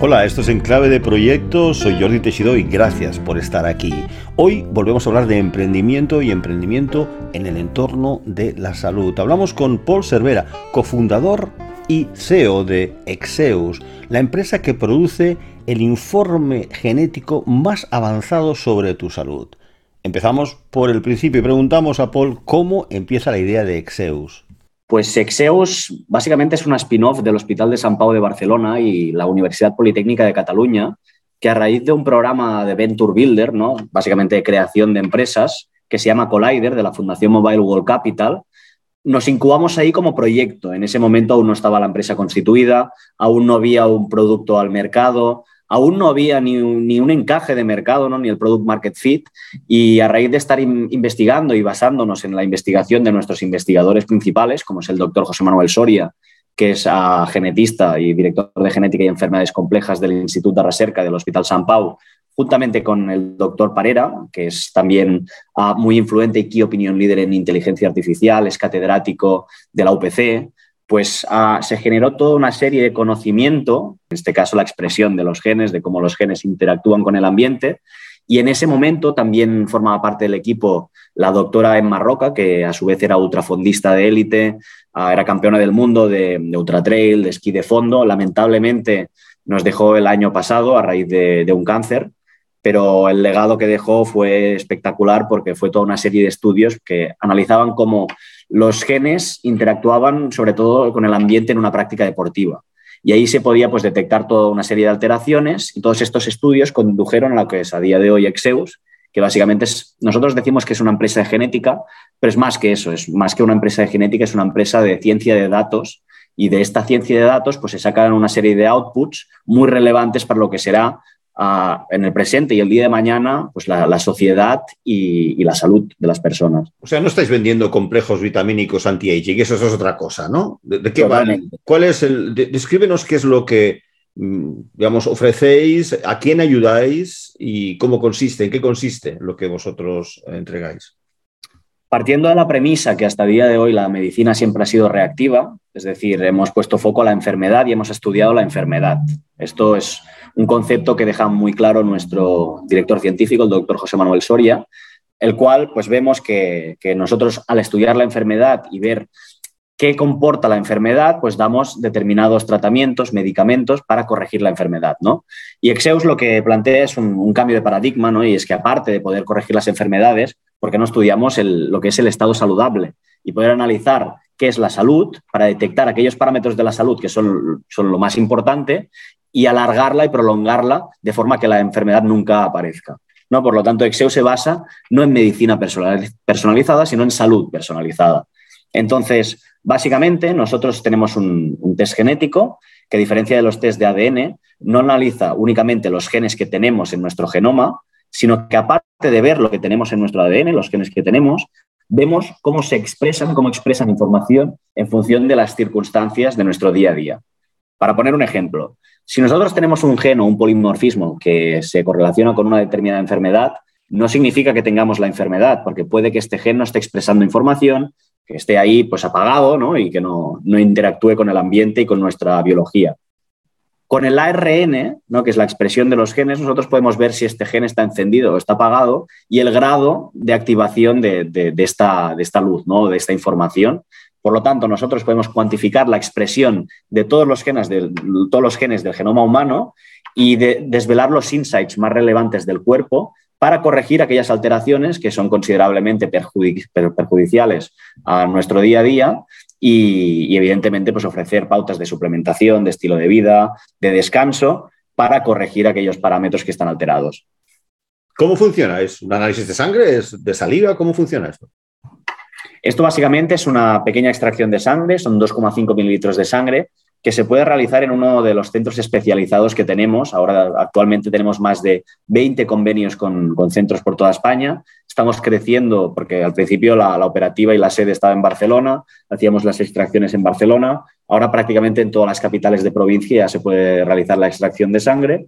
Hola, esto es Enclave de Proyectos, soy Jordi Techido y gracias por estar aquí. Hoy volvemos a hablar de emprendimiento y emprendimiento en el entorno de la salud. Hablamos con Paul Cervera, cofundador y CEO de Exeus, la empresa que produce el informe genético más avanzado sobre tu salud. Empezamos por el principio y preguntamos a Paul cómo empieza la idea de Exeus. Pues Exeus básicamente es una spin-off del Hospital de San Pau de Barcelona y la Universidad Politécnica de Cataluña, que a raíz de un programa de Venture Builder, ¿no? básicamente de creación de empresas, que se llama Collider, de la Fundación Mobile World Capital, nos incubamos ahí como proyecto. En ese momento aún no estaba la empresa constituida, aún no había un producto al mercado, aún no había ni un, encaje de mercado, ¿no? ni el product market fit. Y a raíz de estar investigando y basándonos en la investigación de nuestros investigadores principales, como es el doctor José Manuel Soria, que es ah, genetista y director de genética y enfermedades complejas del Instituto de Recerca del Hospital San Pau, juntamente con el doctor Parera, que es también ah, muy influente y key opinion leader en inteligencia artificial, es catedrático de la UPC, pues ah, se generó toda una serie de conocimiento, en este caso la expresión de los genes, de cómo los genes interactúan con el ambiente, y en ese momento también formaba parte del equipo la doctora Emma Roca, que a su vez era ultrafondista de élite, ah, era campeona del mundo de, de ultratrail, de esquí de fondo. Lamentablemente nos dejó el año pasado a raíz de, de un cáncer, pero el legado que dejó fue espectacular porque fue toda una serie de estudios que analizaban cómo los genes interactuaban sobre todo con el ambiente en una práctica deportiva. Y ahí se podía pues, detectar toda una serie de alteraciones y todos estos estudios condujeron a lo que es a día de hoy Exeus, que básicamente es, nosotros decimos que es una empresa de genética, pero es más que eso, es más que una empresa de genética, es una empresa de ciencia de datos y de esta ciencia de datos pues se sacan una serie de outputs muy relevantes para lo que será en el presente y el día de mañana pues la, sociedad y, la salud de las personas. O sea, no estáis vendiendo complejos vitamínicos anti-aging, eso, es otra cosa, ¿no? ¿De, qué ¿Cuál es el, descríbenos qué es lo que, mm, digamos, ofrecéis, a quién ayudáis y cómo consiste, en qué consiste lo que vosotros entregáis. Partiendo de la premisa que hasta el día de hoy la medicina siempre ha sido reactiva, es decir, hemos puesto foco a la enfermedad y hemos estudiado la enfermedad. Esto es un concepto que deja muy claro nuestro director científico, el doctor José Manuel Soria, el cual pues vemos que, nosotros al estudiar la enfermedad y ver qué comporta la enfermedad, pues damos determinados tratamientos, medicamentos para corregir la enfermedad, ¿no? Y Exeus lo que plantea es un, cambio de paradigma, ¿no? Y es que aparte de poder corregir las enfermedades, ¿por qué no estudiamos lo que es el estado saludable y poder analizar qué es la salud para detectar aquellos parámetros de la salud que son, son lo más importante y alargarla y prolongarla de forma que la enfermedad nunca aparezca. ¿no? Por lo tanto, Exeo se basa no en medicina personalizada, sino en salud personalizada. Entonces, básicamente, nosotros tenemos un, test genético que, a diferencia de los test de ADN, no analiza únicamente los genes que tenemos en nuestro genoma, sino que aparte de ver lo que tenemos en nuestro ADN, los genes que tenemos, vemos cómo se expresan, cómo expresan información en función de las circunstancias de nuestro día a día. Para poner un ejemplo, si nosotros tenemos un gen o un polimorfismo que se correlaciona con una determinada enfermedad, no significa que tengamos la enfermedad, porque puede que este gen no esté expresando información, que esté ahí pues apagado ¿no? y que no, interactúe con el ambiente y con nuestra biología. Con el ARN, ¿no? que es la expresión de los genes, nosotros podemos ver si este gen está encendido o está apagado y el grado de activación de, esta, de esta luz, ¿no? de esta información. Por lo tanto, nosotros podemos cuantificar la expresión de todos los genes del, todos los genes del genoma humano y desvelar los insights más relevantes del cuerpo para corregir aquellas alteraciones que son considerablemente perjudiciales a nuestro día a día y, evidentemente pues ofrecer pautas de suplementación, de estilo de vida, de descanso para corregir aquellos parámetros que están alterados. ¿Cómo funciona? ¿Es un análisis de sangre? ¿Es de saliva? ¿Cómo funciona esto? Esto básicamente es una pequeña extracción de sangre, son 2,5 mililitros de sangre, que se puede realizar en uno de los centros especializados que tenemos. Ahora actualmente tenemos más de 20 convenios con, centros por toda España. Estamos creciendo porque al principio la, operativa y la sede estaba en Barcelona, hacíamos las extracciones en Barcelona. Ahora prácticamente en todas las capitales de provincia ya se puede realizar la extracción de sangre.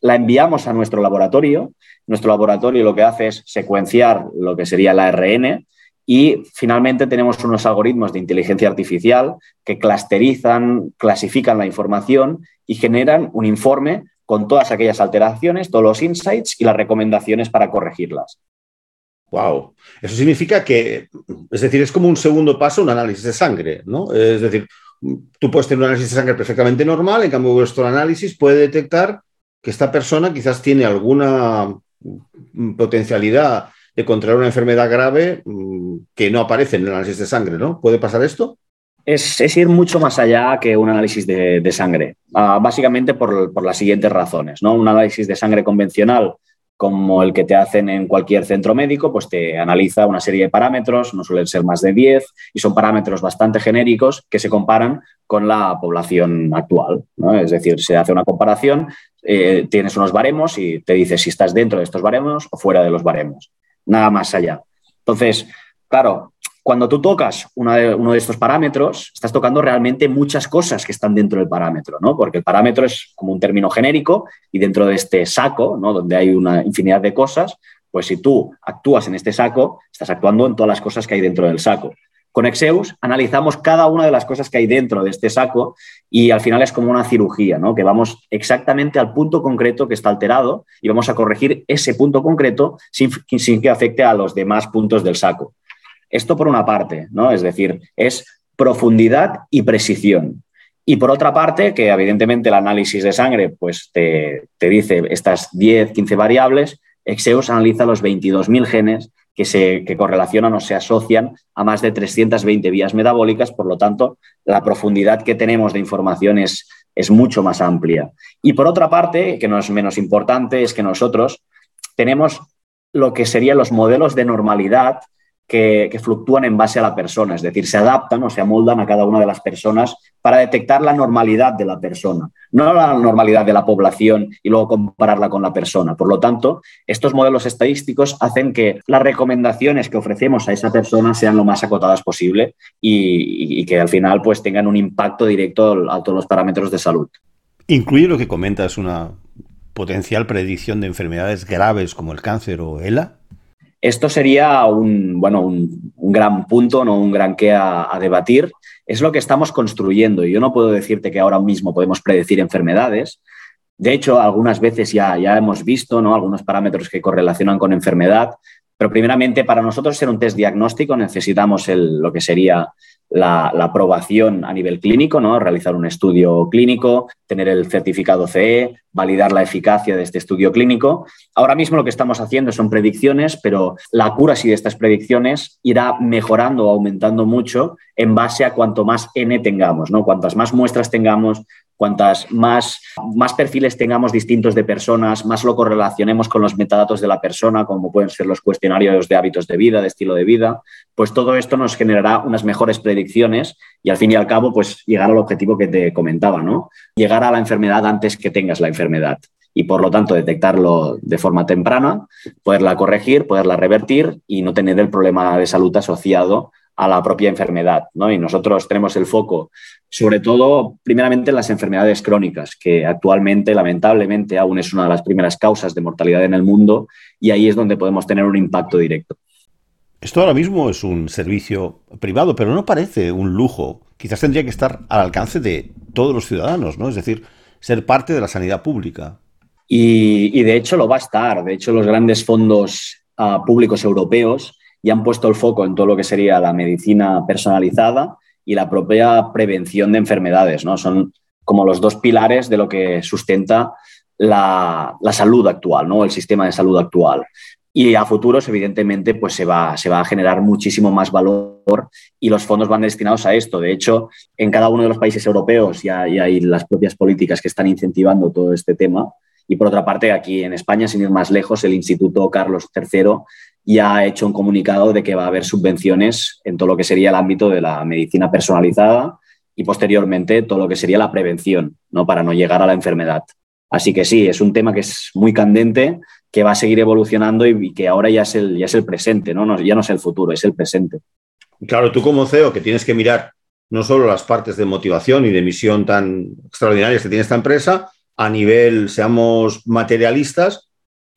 La enviamos a nuestro laboratorio. Nuestro laboratorio lo que hace es secuenciar lo que sería el ARN Y finalmente tenemos unos algoritmos de inteligencia artificial que clusterizan, clasifican la información y generan un informe con todas aquellas alteraciones, todos los insights y las recomendaciones para corregirlas. Wow. Eso significa que, es decir, es como un segundo paso, un análisis de sangre, ¿no? Es decir, tú puedes tener un análisis de sangre perfectamente normal, en cambio vuestro análisis puede detectar que esta persona quizás tiene alguna potencialidad de contraer una enfermedad grave mm, que no aparece en el análisis de sangre, ¿no? ¿Puede pasar esto? Es, ir mucho más allá que un análisis de, sangre, ah, básicamente por, por, las siguientes razones. ¿no? Un análisis de sangre convencional como el que te hacen en cualquier centro médico, pues te analiza una serie de parámetros, no suelen ser más de 10, y son parámetros bastante genéricos que se comparan con la población actual. Es decir, se hace una comparación, eh, tienes unos baremos y te dice si estás dentro de estos baremos o fuera de los baremos. Nada más allá. Entonces, claro, cuando tú tocas uno de estos parámetros, estás tocando realmente muchas cosas que están dentro del parámetro, ¿no? Porque el parámetro es como un término genérico y dentro de este saco, ¿no? Donde hay una infinidad de cosas, pues si tú actúas en este saco, estás actuando en todas las cosas que hay dentro del saco. Con Exeus analizamos cada una de las cosas que hay dentro de este saco y al final es como una cirugía, ¿no? que vamos exactamente al punto concreto que está alterado y vamos a corregir ese punto concreto sin, que afecte a los demás puntos del saco. Esto por una parte, ¿no? Es decir, es profundidad y precisión. Y por otra parte, que evidentemente el análisis de sangre pues te, dice estas 10, 15 variables, Exeus analiza los 22.000 genes que se que correlacionan o se asocian a más de 320 vías metabólicas, por lo tanto, la profundidad que tenemos de información es, es mucho más amplia. Y por otra parte, que no es menos importante, es que nosotros tenemos lo que serían los modelos de normalidad que, fluctúan en base a la persona, es decir, se adaptan o se amoldan a cada una de las personas para detectar la normalidad de la persona, no la normalidad de la población y luego compararla con la persona. Por lo tanto, estos modelos estadísticos hacen que las recomendaciones que ofrecemos a esa persona sean lo más acotadas posible y, que al final pues tengan un impacto directo a todos los parámetros de salud. Incluye lo que comentas una potencial predicción de enfermedades graves como el cáncer o ELA. Esto sería un, bueno, un, gran punto, ¿no? un gran qué a, debatir. Es lo que estamos construyendo yo no puedo decirte que ahora mismo podemos predecir enfermedades. De hecho, algunas veces ya, ya hemos visto ¿no? algunos parámetros que correlacionan con enfermedad, pero primeramente para nosotros ser un test diagnóstico necesitamos el, lo que sería la, aprobación a nivel clínico, ¿no? realizar un estudio clínico, tener el certificado CE, validar la eficacia de este estudio clínico. Ahora mismo lo que estamos haciendo son predicciones, pero la accuracy de estas predicciones irá mejorando o aumentando mucho en base a cuanto más N tengamos, ¿no? Cuantas más muestras tengamos, cuantas más, más perfiles tengamos distintos de personas, más lo correlacionemos con los metadatos de la persona, como pueden ser los cuestionarios de hábitos de vida, de estilo de vida, pues todo esto nos generará unas mejores predicciones y al fin y al cabo, pues llegar al objetivo que te comentaba, ¿no? Llegar a la enfermedad antes que tengas la enfermedad y por lo tanto detectarlo de forma temprana, poderla corregir, poderla revertir y no tener el problema de salud asociado a la propia enfermedad. ¿no? Y nosotros tenemos el foco, sobre todo, primeramente en las enfermedades crónicas, que actualmente, lamentablemente, aún es una de las primeras causas de mortalidad en el mundo y ahí es donde podemos tener un impacto directo. Esto ahora mismo es un servicio privado, pero no parece un lujo. Quizás tendría que estar al alcance de todos los ciudadanos, ¿no? Es decir, ser parte de la sanidad pública. Y, de hecho lo va a estar. De hecho, los grandes fondos ah, públicos europeos y han puesto el foco en todo lo que sería la medicina personalizada y la propia prevención de enfermedades. ¿no? Son como los dos pilares de lo que sustenta la, salud actual, ¿no? el sistema de salud actual. Y a futuros, evidentemente, pues se va, se va a generar muchísimo más valor y los fondos van destinados a esto. De hecho, en cada uno de los países europeos ya, ya hay las propias políticas que están incentivando todo este tema. Y por otra parte, aquí en España, sin ir más lejos, el Instituto Carlos III ya ha hecho un comunicado de que va a haber subvenciones en todo lo que sería el ámbito de la medicina personalizada y posteriormente todo lo que sería la prevención, ¿no? para no llegar a la enfermedad. Así que sí, es un tema que es muy candente, que va a seguir evolucionando y, que ahora ya es el, ya es el presente, ¿no? ya no es el futuro, es el presente. Claro, tú como CEO que tienes que mirar no solo las partes de motivación y de misión tan extraordinarias que tiene esta empresa, a nivel, seamos materialistas,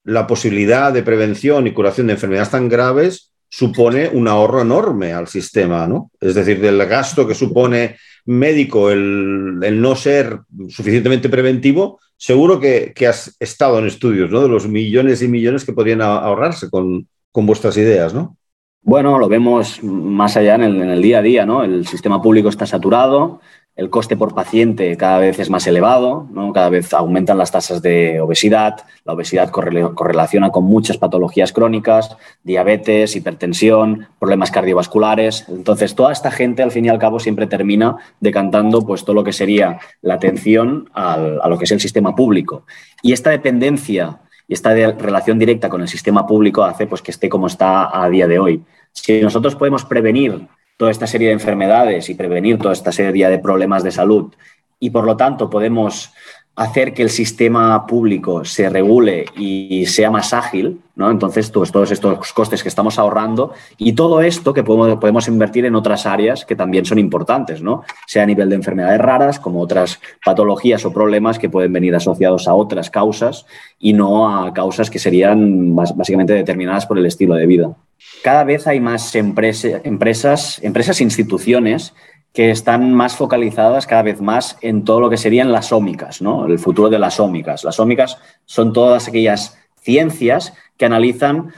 la posibilidad de prevención y curación de enfermedades tan graves supone un ahorro enorme al sistema, ¿no? Es decir, del gasto que supone médico el, no ser suficientemente preventivo, seguro que, has estado en estudios, ¿no? De los millones y millones que podrían ahorrarse con, con vuestras ideas, ¿no? Bueno, lo vemos más allá en el, en el, día a día, ¿no? El sistema público está saturado, el coste por paciente cada vez es más elevado, ¿no? cada vez aumentan las tasas de obesidad, la obesidad correlaciona con muchas patologías crónicas, diabetes, hipertensión, problemas cardiovasculares. Entonces, toda esta gente, al fin y al cabo, siempre termina decantando pues, todo lo que sería la atención a lo que es el sistema público. Y esta dependencia y esta relación directa con el sistema público hace pues, que esté como está a día de hoy. Si nosotros podemos prevenir toda esta serie de enfermedades y prevenir toda esta serie de problemas de salud. Y por lo tanto podemos hacer que el sistema público se regule y sea más ágil, ¿no? Entonces, pues, todos estos costes que estamos ahorrando y todo esto que podemos, podemos invertir en otras áreas que también son importantes, ¿no? Sea a nivel de enfermedades raras, como otras patologías o problemas que pueden venir asociados a otras causas y no a causas que serían básicamente determinadas por el estilo de vida cada vez hay más empresas, empresas, instituciones que están más focalizadas cada vez más en todo lo que serían las ómicas, ¿no? El futuro de las ómicas. Las ómicas son todas aquellas ciencias que analizan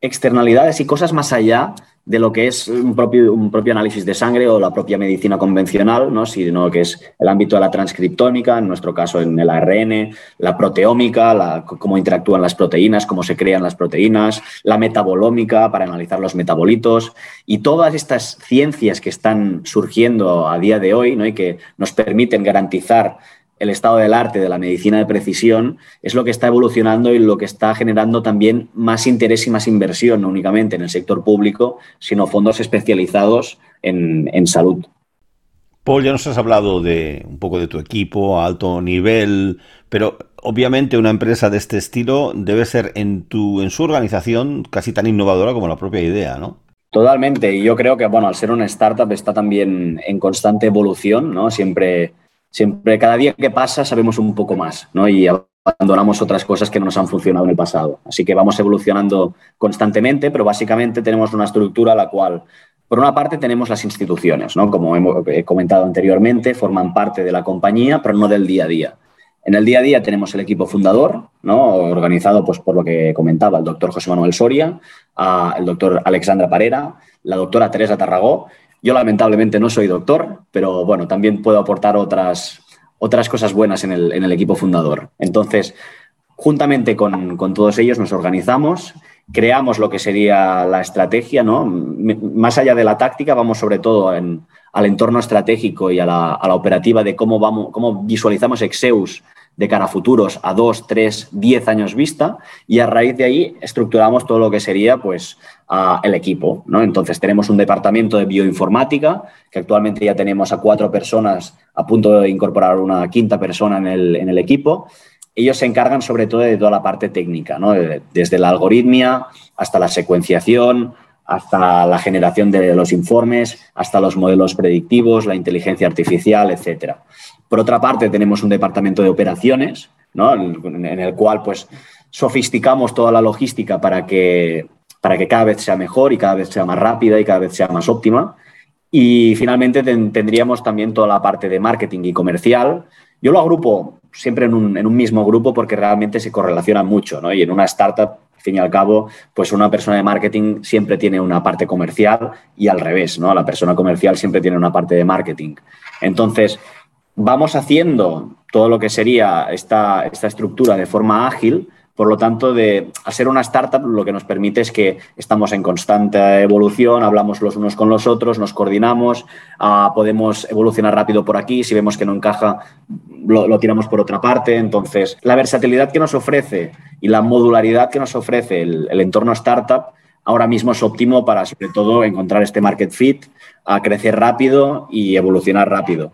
externalidades y cosas más allá de lo que es un propio, un propio análisis de sangre o la propia medicina convencional, ¿no? sino que es el ámbito de la transcriptómica, en nuestro caso en el ARN, la proteómica, la, cómo interactúan las proteínas, cómo se crean las proteínas, la metabolómica para analizar los metabolitos y todas estas ciencias que están surgiendo a día de hoy ¿no? y que nos permiten garantizar el estado del arte de la medicina de precisión es lo que está evolucionando y lo que está generando también más interés y más inversión, no únicamente en el sector público, sino fondos especializados en, salud. Paul, ya nos has hablado de un poco de tu equipo a alto nivel, pero obviamente una empresa de este estilo debe ser en, tu, en su organización casi tan innovadora como la propia idea, ¿no? Totalmente, y yo creo que, bueno, al ser una startup está también en constante evolución, ¿no? Siempre siempre, cada día que pasa sabemos un poco más, ¿no? Y abandonamos otras cosas que no nos han funcionado en el pasado. Así que vamos evolucionando constantemente, pero básicamente tenemos una estructura la cual, por una parte, tenemos las instituciones, ¿no? Como he comentado anteriormente, forman parte de la compañía, pero no del día a día. En el día a día tenemos el equipo fundador, ¿no? organizado pues, por lo que comentaba el doctor José Manuel Soria, el doctor Alexandra Parera, la doctora Teresa Tarragó yo lamentablemente no soy doctor, pero bueno, también puedo aportar otras, otras cosas buenas en el, equipo fundador. Entonces, juntamente con, todos ellos nos organizamos, creamos lo que sería la estrategia, ¿no? Más allá de la táctica, vamos sobre todo al entorno estratégico y a la, a la operativa de cómo, vamos, cómo visualizamos Exeus de cara a futuros a dos, tres, diez años vista y a raíz de ahí estructuramos todo lo que sería pues el equipo. ¿no? Entonces tenemos un departamento de bioinformática que actualmente ya tenemos a cuatro personas a punto de incorporar una quinta persona en el, en el equipo. Ellos se encargan sobre todo de toda la parte técnica, ¿no? desde la algoritmia hasta la secuenciación, hasta la generación de los informes, hasta los modelos predictivos, la inteligencia artificial, etcétera. Por otra parte, tenemos un departamento de operaciones, en, el cual pues, sofisticamos toda la logística para que, para que cada vez sea mejor y cada vez sea más rápida y cada vez sea más óptima. Y finalmente tendríamos también toda la parte de marketing y comercial. Yo lo agrupo siempre en un, mismo grupo porque realmente se correlacionan mucho, ¿no? Y en una startup, al fin y al cabo, pues una persona de marketing siempre tiene una parte comercial y al revés, ¿no? La persona comercial siempre tiene una parte de marketing. Entonces, vamos haciendo todo lo que sería esta, esta estructura de forma ágil, por lo tanto, de hacer una startup lo que nos permite es que estamos en constante evolución, hablamos los unos con los otros, nos coordinamos, ah, podemos evolucionar rápido por aquí, si vemos que no encaja, lo, tiramos por otra parte. Entonces, la versatilidad que nos ofrece y la modularidad que nos ofrece el, el entorno startup ahora mismo es óptimo para, sobre todo, encontrar este market fit, a crecer rápido y evolucionar rápido.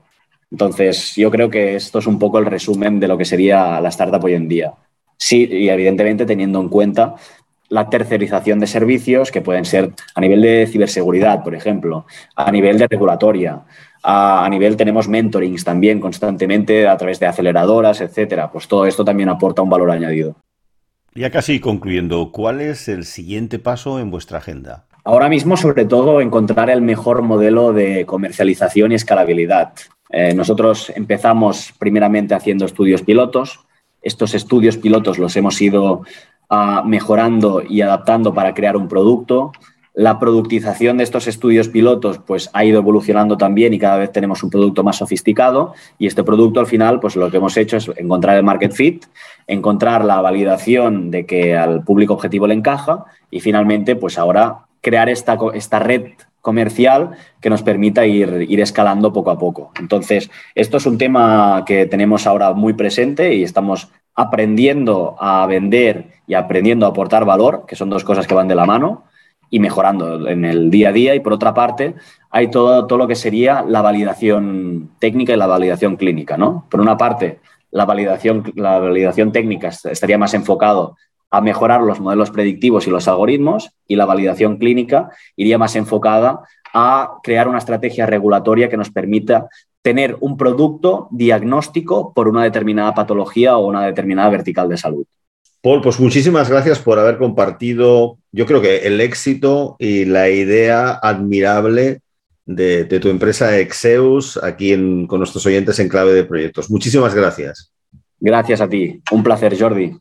Entonces, yo creo que esto es un poco el resumen de lo que sería la startup hoy en día. Sí, y evidentemente teniendo en cuenta la tercerización de servicios que pueden ser a nivel de ciberseguridad, por ejemplo, a nivel de regulatoria, a, nivel tenemos mentorings también constantemente a través de aceleradoras, etcétera. Pues todo esto también aporta un valor añadido. Ya casi concluyendo, ¿cuál es el siguiente paso en vuestra agenda? Ahora mismo, sobre todo, encontrar el mejor modelo de comercialización y escalabilidad. Eh, nosotros empezamos primeramente haciendo estudios pilotos. Estos estudios pilotos los hemos ido ah, mejorando y adaptando para crear un producto. La productización de estos estudios pilotos pues, ha ido evolucionando también y cada vez tenemos un producto más sofisticado y este producto al final pues, lo que hemos hecho es encontrar el market fit, encontrar la validación de que al público objetivo le encaja y finalmente pues ahora crear esta, esta red comercial que nos permita ir, ir, escalando poco a poco. Entonces, esto es un tema que tenemos ahora muy presente y estamos aprendiendo a vender y aprendiendo a aportar valor, que son dos cosas que van de la mano y mejorando en el día a día. Y por otra parte, hay todo, todo lo que sería la validación técnica y la validación clínica. ¿no? Por una parte, la validación, la validación técnica estaría más enfocado a mejorar los modelos predictivos y los algoritmos y la validación clínica iría más enfocada a crear una estrategia regulatoria que nos permita tener un producto diagnóstico por una determinada patología o una determinada vertical de salud. Paul, pues muchísimas gracias por haber compartido, yo creo que el éxito y la idea admirable de, tu empresa Exeus aquí con nuestros oyentes en clave de proyectos. Muchísimas gracias. Gracias a ti. Un placer, Jordi.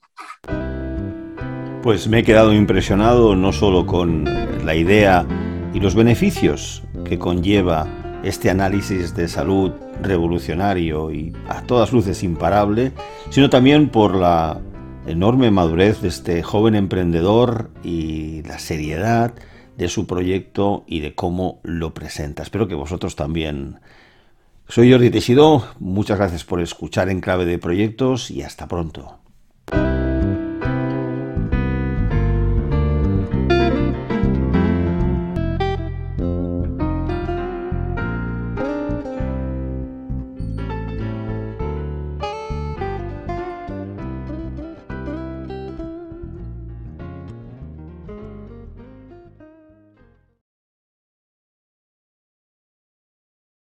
Pues me he quedado impresionado no solo con la idea y los beneficios que conlleva este análisis de salud revolucionario y a todas luces imparable, sino también por la enorme madurez de este joven emprendedor y la seriedad de su proyecto y de cómo lo presenta. Espero que vosotros también. Soy Jordi Teixidó, muchas gracias por escuchar en clave de proyectos y hasta pronto.